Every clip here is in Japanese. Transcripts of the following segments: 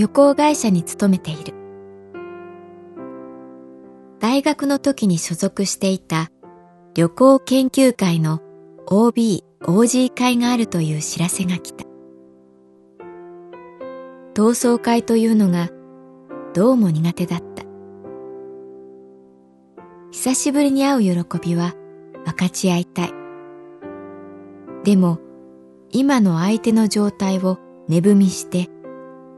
旅行会社に勤めている。大学の時に所属していた旅行研究会の OB、OG 会があるという知らせが来た。同窓会というのがどうも苦手だった。久しぶりに会う喜びは分かち合いたい。でも今の相手の状態を値踏みして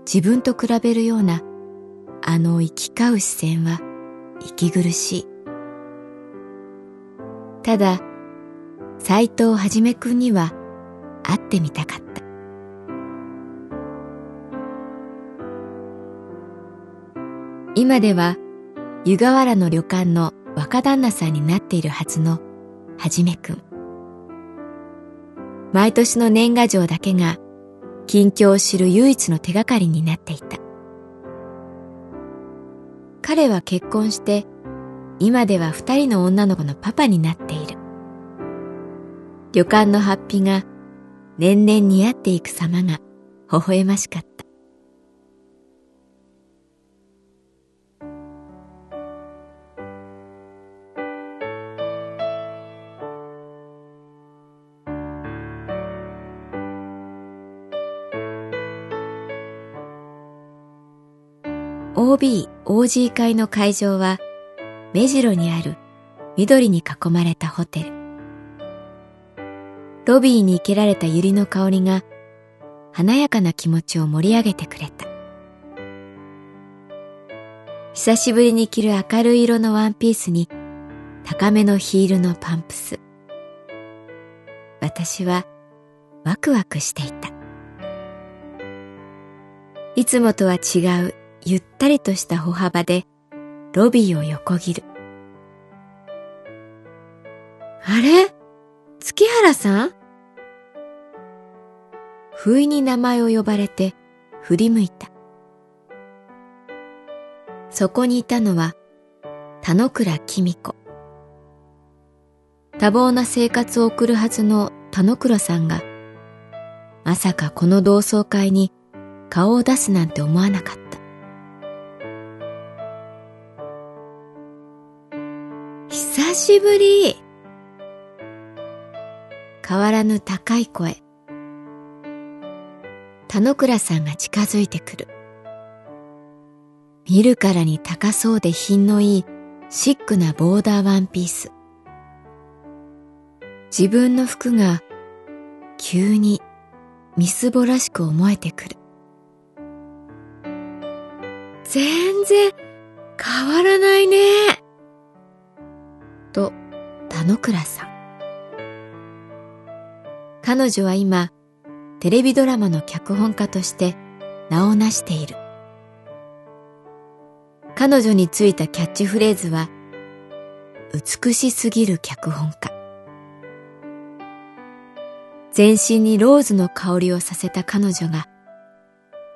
自分と比べるようなあの行き交う視線は息苦しい。ただ、斎藤はじめくんには会ってみたかった。今では湯河原の旅館の若旦那さんになっているはずのはじめくん。毎年の年賀状だけが近況を知る唯一の手がかりになっていた。彼は結婚して今では二人の女の子のパパになっている。旅館のハッピが年々似合っていく様が微笑ましかった。OB、OG 会の会場は目白にある緑に囲まれたホテル。ロビーに生けられた百合の香りが華やかな気持ちを盛り上げてくれた。久しぶりに着る明るい色のワンピースに高めのヒールのパンプス。私はワクワクしていた。いつもとは違うゆったりとした歩幅でロビーを横切る。あれ？月原さん？不意に名前を呼ばれて振り向いた。そこにいたのは田之倉公子。多忙な生活を送るはずの田之倉さんが、まさかこの同窓会に顔を出すなんて思わなかったしぶり。変わらぬ高い声。田之倉さんが近づいてくる。見るからに高そうで品のいいシックなボーダーワンピース。自分の服が急にみすぼらしく思えてくる。全然変わらないね。田之倉さん。彼女は今、テレビドラマの脚本家として名を成している。彼女についたキャッチフレーズは、美しすぎる脚本家。全身にローズの香りをさせた彼女が、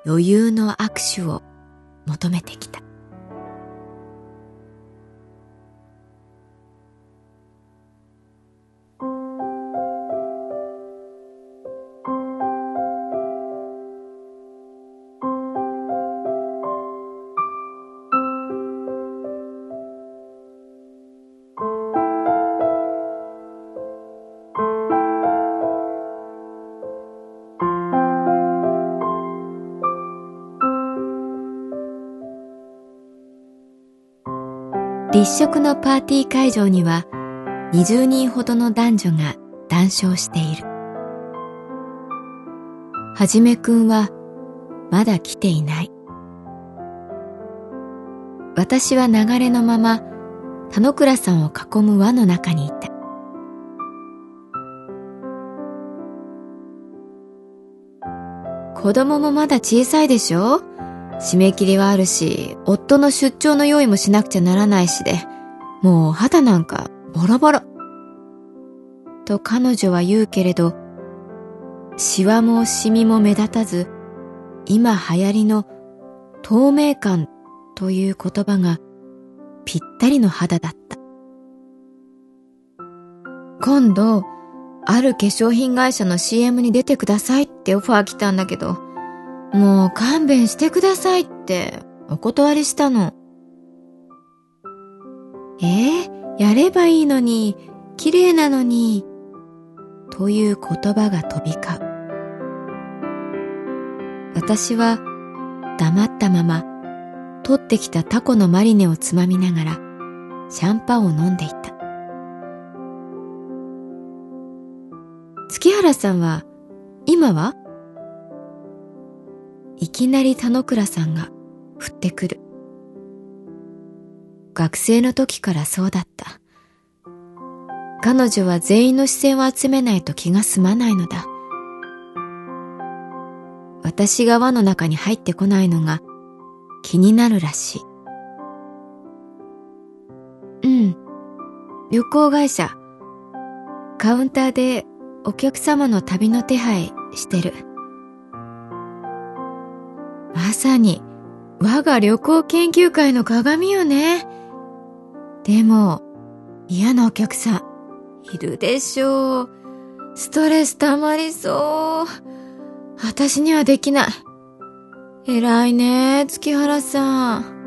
余裕の握手を求めてきた。立食のパーティー会場には20人ほどの男女が談笑している。はじめくんはまだ来ていない。私は流れのまま田之倉さんを囲む輪の中にいた。子供もまだ小さいでしょ？締め切りはあるし、夫の出張の用意もしなくちゃならないしで、もう肌なんかボロボロ。と彼女は言うけれど、シワもシミも目立たず、今流行りの透明感という言葉がぴったりの肌だった。今度、ある化粧品会社の CM に出てくださいってオファー来たんだけど、もう勘弁してくださいってお断りしたの。えー、やればいいのに、綺麗なのに、という言葉が飛び交う。私は黙ったまま取ってきたタコのマリネをつまみながらシャンパンを飲んでいた。月原さんは今は？いきなり田之倉さんが降ってくる。学生の時からそうだった。彼女は全員の視線を集めないと気が済まないのだ。私が輪の中に入ってこないのが気になるらしい。うん。旅行会社。カウンターでお客様の旅の手配してる。まさに我が旅行研究会の鏡よね。でも嫌なお客さんいるでしょう。ストレス溜まりそう。私にはできない。偉いね、月原さん。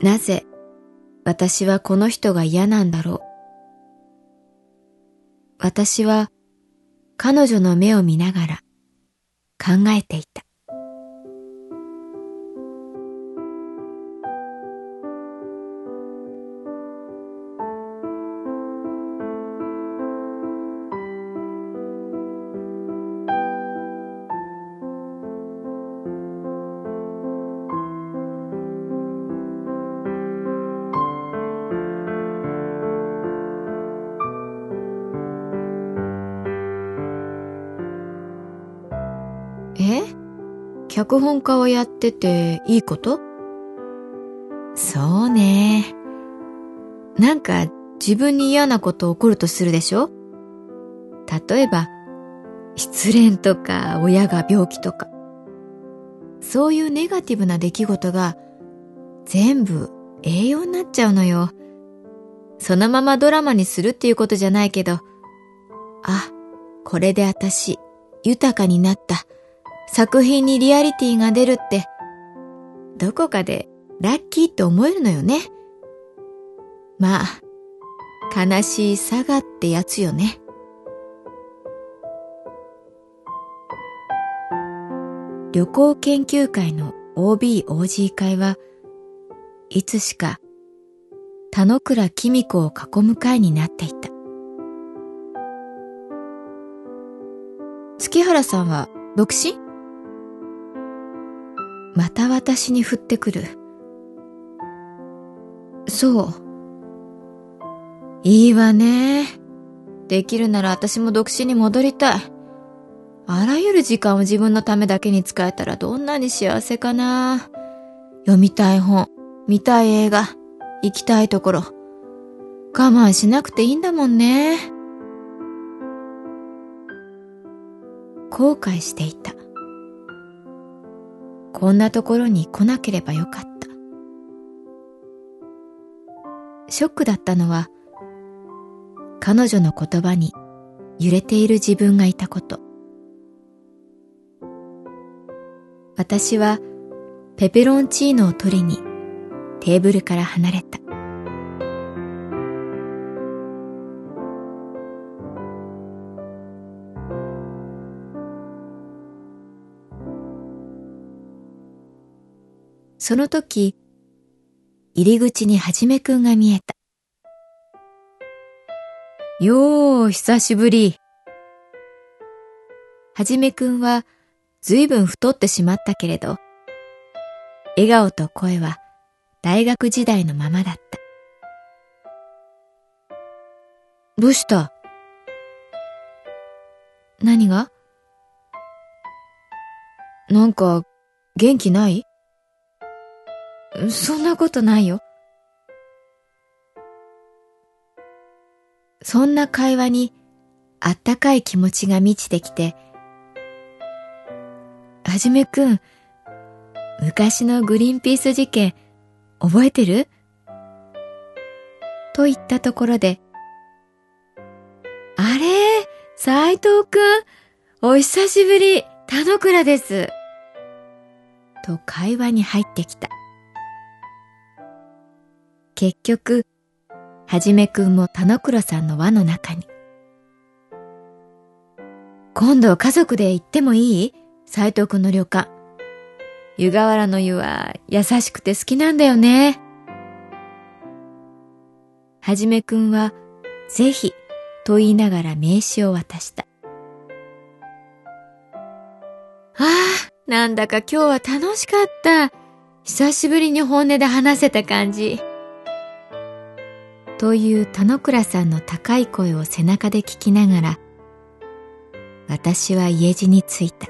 なぜ私はこの人が嫌なんだろう。私は彼女の目を見ながら考えていた。脚本家をやってていいこと？そうね。なんか自分に嫌なこと起こるとするでしょ？例えば、失恋とか親が病気とか。そういうネガティブな出来事が全部栄養になっちゃうのよ。そのままドラマにするっていうことじゃないけど、あ、これで私豊かになった作品にリアリティが出るって、どこかでラッキーって思えるのよね。まあ、悲しいさがってやつよね。旅行研究会の OB/OG 会はいつしか田之倉公子を囲む会になっていた。月原さんは独身？また私に降ってくる。そう。いいわね。できるなら私も独身に戻りたい。あらゆる時間を自分のためだけに使えたらどんなに幸せかな。読みたい本、見たい映画、行きたいところ。我慢しなくていいんだもんね。後悔していた。こんなところに来なければよかった。ショックだったのは、彼女の言葉に揺れている自分がいたこと。私はペペロンチーノを取りにテーブルから離れた。その時、入り口にはじめくんが見えた。よー、久しぶり。はじめくんはずいぶん太ってしまったけれど、笑顔と声は大学時代のままだった。どうした？何が？なんか元気ない？そんなことないよ。そんな会話にあったかい気持ちが満ちてきて、はじめくん、昔のグリーンピース事件覚えてる？と言ったところで、あれ？斎藤くん、お久しぶり、田野倉です。と会話に入ってきた。結局、はじめくんも田之倉さんの輪の中に。今度家族で行ってもいい？斎藤くんの旅館。湯河原の湯は優しくて好きなんだよね。はじめくんは、ぜひ、と言いながら名刺を渡した。ああ、なんだか今日は楽しかった。久しぶりに本音で話せた感じ。という田之倉さんの高い声を背中で聞きながら、私は家路に着いた。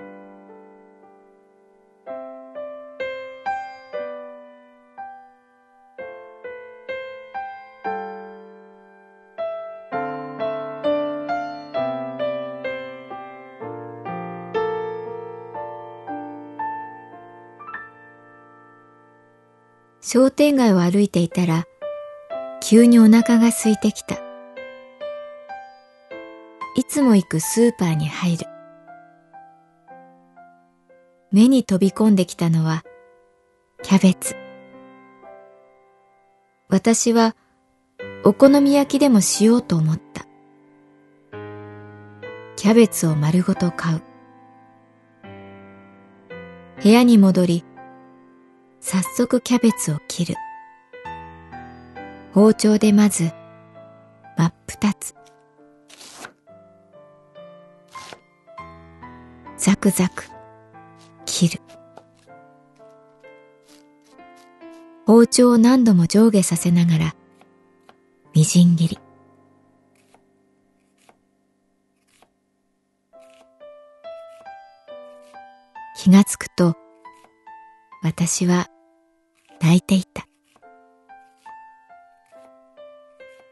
商店街を歩いていたら、急にお腹が空いてきた。いつも行くスーパーに入る。目に飛び込んできたのは、キャベツ。私は、お好み焼きでもしようと思った。キャベツを丸ごと買う。部屋に戻り、早速キャベツを切る。包丁でまず真っ二つ。ザクザク切る。包丁を何度も上下させながらみじん切り。気がつくと私は泣いていた。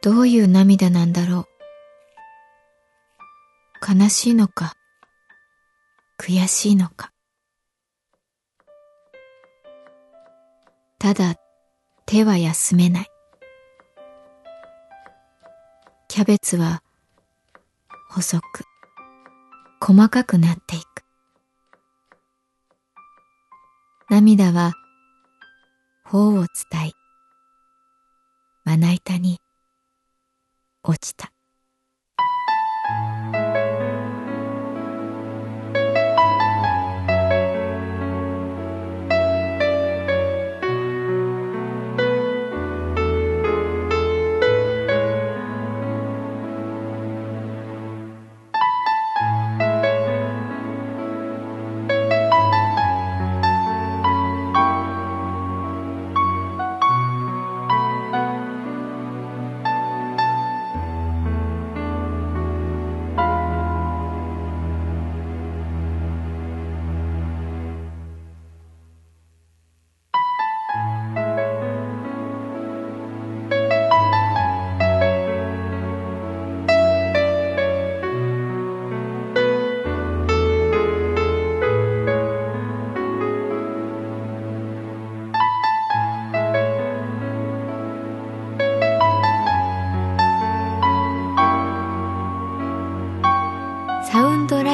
どういう涙なんだろう。悲しいのか、悔しいのか。ただ手は休めない。キャベツは細く、細かくなっていく。涙は頬を伝い、まな板に落ちた。